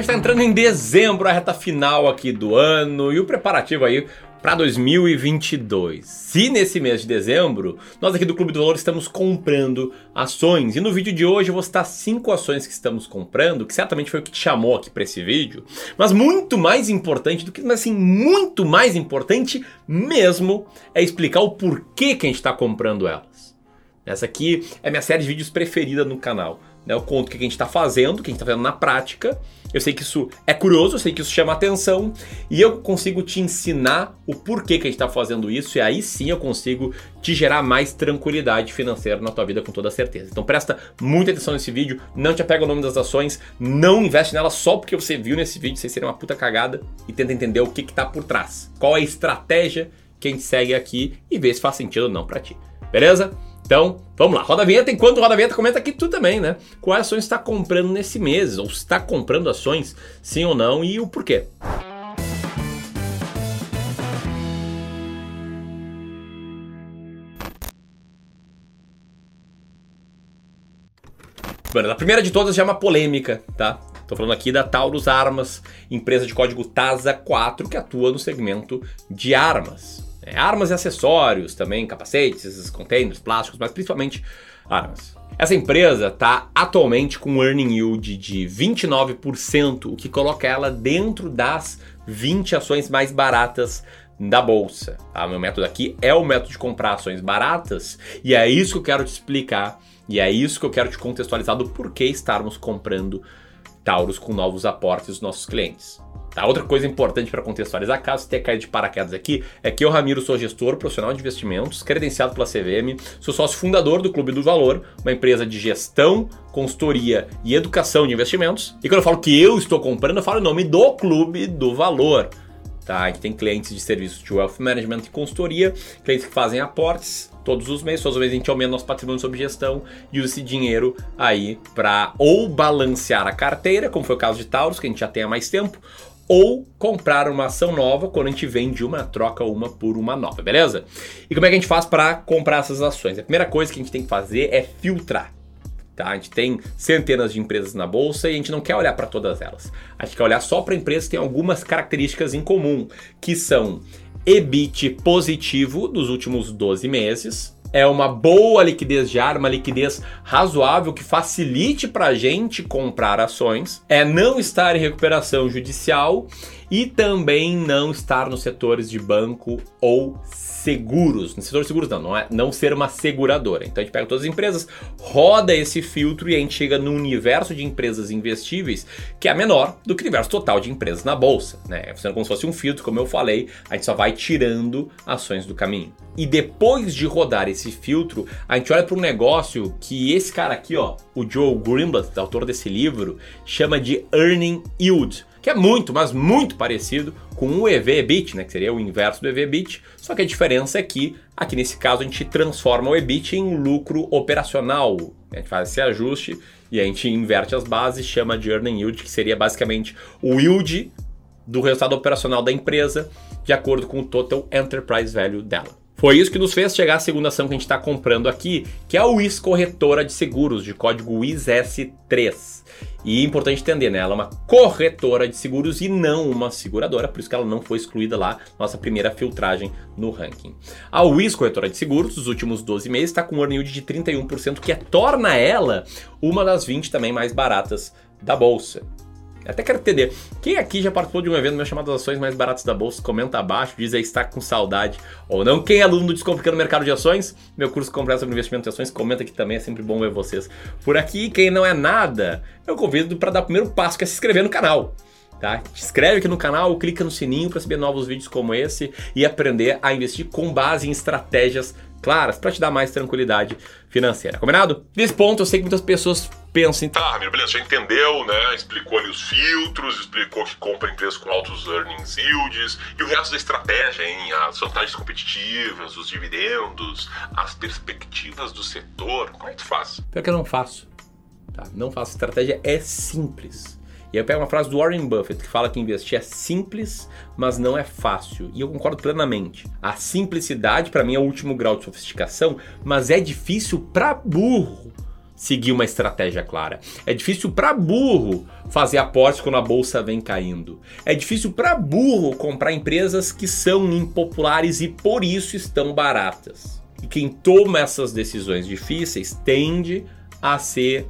gente está entrando em dezembro, a reta final aqui do ano e o preparativo aí para 2022. Se nesse mês de dezembro, nós aqui do Clube do Valor estamos comprando ações e no vídeo de hoje eu vou citar cinco ações que estamos comprando, que certamente foi o que te chamou aqui para esse vídeo, mas muito mais importante do que, mas assim, muito mais importante mesmo é explicar o porquê que a gente está comprando elas. Essa aqui é minha série de vídeos preferida no canal. Né? Eu conto o que a gente está fazendo, o que a gente está fazendo na prática. Eu sei que isso é curioso, eu sei que isso chama atenção e eu consigo te ensinar o porquê que a gente está fazendo isso e aí sim eu consigo te gerar mais tranquilidade financeira na tua vida com toda certeza. Então presta muita atenção nesse vídeo, não te apega ao nome das ações, não investe nelas só porque você viu nesse vídeo, sem ser uma puta cagada e tenta entender o que está por trás. Qual é a estratégia que a gente segue aqui e vê se faz sentido ou não para ti. Beleza? Então, vamos lá. Roda a vinheta. Enquanto roda a vinheta, comenta aqui tu também, né? Quais ações está comprando nesse mês? Ou está comprando ações, sim ou não, e o porquê. Bueno, a primeira de todas já é uma polêmica, tá? Tô falando aqui da Taurus Armas, empresa de código TASA 4 que atua no segmento de armas. É, armas e acessórios também, capacetes, containers, plásticos, mas principalmente armas. Essa empresa está atualmente com um earning yield de 29%, o que coloca ela dentro das 20 ações mais baratas da bolsa. Tá? Meu método aqui é o método de comprar ações baratas e é isso que eu quero te explicar e é isso que eu quero te contextualizar do porquê estarmos comprando Taurus com novos aportes dos nossos clientes. A outra coisa importante para contextualizar, caso você tenha caído de paraquedas aqui, é que eu, Ramiro, sou gestor profissional de investimentos, credenciado pela CVM, sou sócio fundador do Clube do Valor, uma empresa de gestão, consultoria e educação de investimentos. E quando eu falo que eu estou comprando, eu falo em nome do Clube do Valor. Tá? A gente tem clientes de serviços de wealth management e consultoria, clientes que fazem aportes todos os meses, todos os meses a gente aumenta nosso patrimônio sob gestão e usa esse dinheiro aí para ou balancear a carteira, como foi o caso de Taurus, que a gente já tem há mais tempo, ou comprar uma ação nova quando a gente vende uma, troca uma por uma nova, beleza? E como é que a gente faz para comprar essas ações? A primeira coisa que a gente tem que fazer é filtrar. Tá? A gente tem centenas de empresas na bolsa e a gente não quer olhar para todas elas. A gente quer olhar só para empresas que têm algumas características em comum, que são EBIT positivo dos últimos 12 meses, é uma boa liquidez de uma liquidez razoável que facilite para a gente comprar ações, é não estar em recuperação judicial e também não estar nos setores de banco ou seguros. No setor de seguros não, não é não ser uma seguradora. Então a gente pega todas as empresas, roda esse filtro e a gente chega no universo de empresas investíveis que é menor do que o universo total de empresas na bolsa, né? Funcionando como se fosse um filtro, como eu falei, a gente só vai tirando ações do caminho. E depois de rodar esse filtro, a gente olha para um negócio que esse cara aqui, ó, o Joe Greenblatt, autor desse livro, chama de earning yield que é muito, mas muito parecido com o EV-EBIT, né, que seria o inverso do EV-EBIT, só que a diferença é que aqui nesse caso a gente transforma o EBIT em lucro operacional. A gente faz esse ajuste e a gente inverte as bases, chama de earning yield, que seria basicamente o yield do resultado operacional da empresa de acordo com o total enterprise value dela. Foi isso que nos fez chegar à segunda ação que a gente está comprando aqui, que é a WIS Corretora de Seguros, de código WIS-S3. E é importante entender, né? Ela é uma corretora de seguros e não uma seguradora, por isso que ela não foi excluída lá, nossa primeira filtragem no ranking. A WIS Corretora de Seguros, nos últimos 12 meses, está com um earning yield de 31%, que torna ela uma das 20 também mais baratas da bolsa. Até quero entender. Quem aqui já participou de um evento meu chamado Ações Mais Baratas da Bolsa? Comenta abaixo, diz aí está com saudade ou não. Quem é aluno do Descomplicando Mercado de Ações? Meu curso completo sobre investimento em ações, comenta aqui também, é sempre bom ver vocês por aqui. Quem não é nada, eu convido para dar o primeiro passo, que é se inscrever no canal. Tá? Te inscreve aqui no canal, clica no sininho para receber novos vídeos como esse e aprender a investir com base em estratégias claras para te dar mais tranquilidade financeira. Combinado? Nesse ponto, eu sei que muitas pessoas pensam. Tá, Ramiro, beleza, já entendeu, né? Explicou ali os filtros, explicou que compra empresas com altos earnings yields e o resto da estratégia, hein? As vantagens competitivas, os dividendos, as perspectivas do setor. Como é que tu faz? Pior que eu não faço. Tá? Não faço. A estratégia é simples. E aí eu pego uma frase do Warren Buffett que fala que investir é simples, mas não é fácil. E eu concordo plenamente. A simplicidade para mim é o último grau de sofisticação, mas é difícil para burro. seguir uma estratégia clara. É difícil para burro fazer aportes quando a bolsa vem caindo. É difícil para burro comprar empresas que são impopulares e por isso estão baratas. E quem toma essas decisões difíceis tende a ser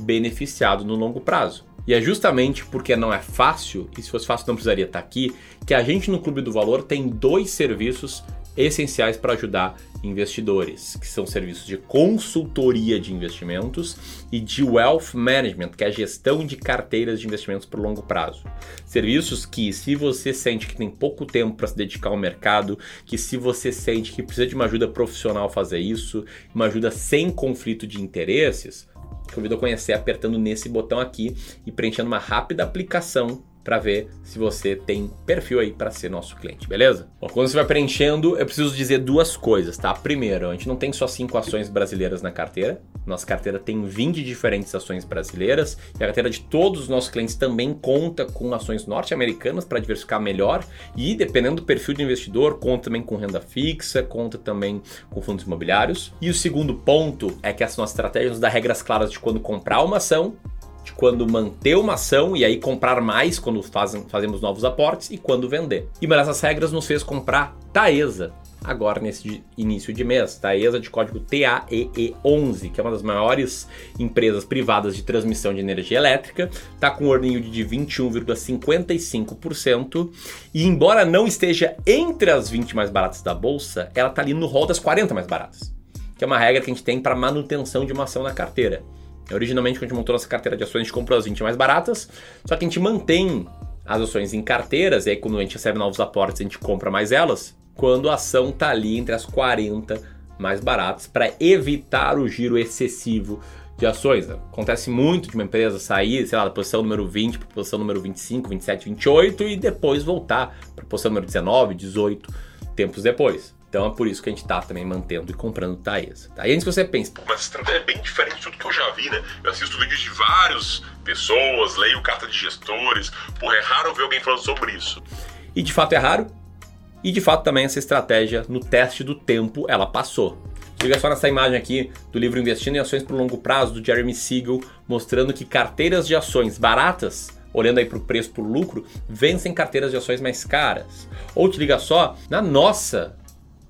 beneficiado no longo prazo. E é justamente porque não é fácil, e se fosse fácil não precisaria estar aqui, que a gente no Clube do Valor tem dois serviços essenciais para ajudar investidores, que são serviços de consultoria de investimentos e de wealth management, que é a gestão de carteiras de investimentos por longo prazo. Serviços que, se você sente que tem pouco tempo para se dedicar ao mercado, que se você sente que precisa de uma ajuda profissional fazer isso, uma ajuda sem conflito de interesses, convido a conhecer apertando nesse botão aqui e preenchendo uma rápida aplicação para ver se você tem perfil aí para ser nosso cliente, beleza? Bom, quando você vai preenchendo, eu preciso dizer duas coisas, tá? Primeiro, a gente não tem só cinco ações brasileiras na carteira. Nossa carteira tem 20 diferentes ações brasileiras e a carteira de todos os nossos clientes também conta com ações norte-americanas para diversificar melhor e dependendo do perfil de investidor, conta também com renda fixa, conta também com fundos imobiliários. E o segundo ponto é que essa nossa estratégia nos dá regras claras de quando comprar uma ação quando manter uma ação e aí comprar mais quando fazem, fazemos novos aportes e quando vender. E uma dessas regras nos fez comprar Taesa, agora nesse início de mês. Taesa de código TAEE11, que é uma das maiores empresas privadas de transmissão de energia elétrica, está com um yield de 21,55% e embora não esteja entre as 20 mais baratas da bolsa, ela está ali no rol das 40 mais baratas, que é uma regra que a gente tem para manutenção de uma ação na carteira. Originalmente, quando a gente montou nossa carteira de ações, a gente comprou as 20 mais baratas, só que a gente mantém as ações em carteiras, e aí quando a gente recebe novos aportes, a gente compra mais elas, quando a ação está ali entre as 40 mais baratas, para evitar o giro excessivo de ações. Acontece muito de uma empresa sair, sei lá, da posição número 20 para posição número 25, 27, 28 e depois voltar para posição número 19, 18 tempos depois. Então é por isso que a gente está também mantendo e comprando Taesa. Tá? E antes que você pense. Mas estratégia é bem diferente de tudo que eu já vi, né? Eu assisto vídeos de várias pessoas, leio carta de gestores. Porra, é raro ver alguém falando sobre isso. E de fato é raro. E de fato também essa estratégia, no teste do tempo, ela passou. Liga só nessa imagem aqui do livro Investindo em Ações por Longo Prazo, do Jeremy Siegel, mostrando que carteiras de ações baratas olhando aí para o preço por lucro, vencem carteiras de ações mais caras. Ou te liga só, na nossa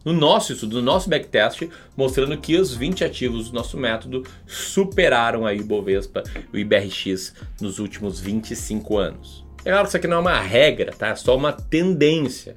no nosso estudo, no nosso backtest, mostrando que os 20 ativos do nosso método superaram aí o Bovespa e o IBRX nos últimos 25 anos. É claro, isso aqui não é uma regra, tá? É só uma tendência.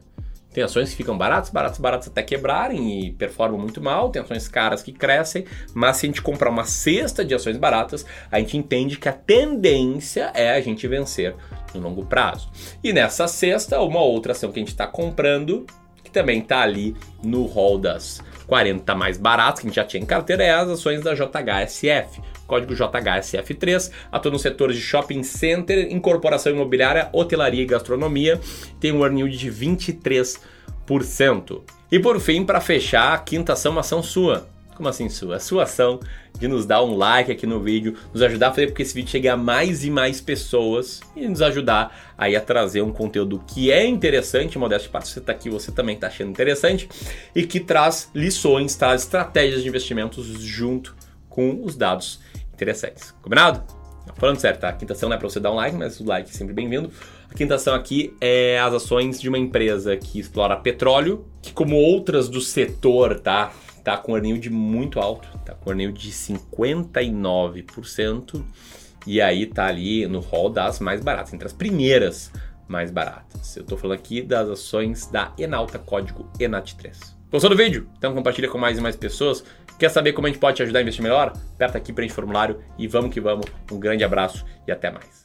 Tem ações que ficam baratas, baratas, baratas até quebrarem e performam muito mal, tem ações caras que crescem, mas se a gente comprar uma cesta de ações baratas, a gente entende que a tendência é a gente vencer no longo prazo. E nessa cesta, uma outra ação que a gente está comprando também está ali no hall das 40 mais baratas que a gente já tinha em carteira, é as ações da JHSF. Código JHSF3, atua no setor de shopping center, incorporação imobiliária, hotelaria e gastronomia, tem um earning yield de 23%. E por fim, para fechar, a quinta ação, uma ação sua. Como assim sua? A sua ação de nos dar um like aqui no vídeo, nos ajudar a fazer com que esse vídeo chegue a mais e mais pessoas e nos ajudar aí a trazer um conteúdo que é interessante, modéstia parte você está aqui, você também está achando interessante e que traz lições, traz estratégias de investimentos junto com os dados interessantes. Combinado? Falando certo, tá? A quinta ação não é para você dar um like, mas o like é sempre bem-vindo. A quinta ação aqui é as ações de uma empresa que explora petróleo, que como outras do setor, tá? Tá com earning de muito alto, tá com earning de 59%, e aí tá ali no hall das mais baratas, entre as primeiras mais baratas. Eu tô falando aqui das ações da Enalta, código ENAT3. Gostou do vídeo? Então compartilha com mais e mais pessoas. Quer saber como a gente pode te ajudar a investir melhor? Aperta aqui, preenche o formulário e vamos que vamos. Um grande abraço e até mais.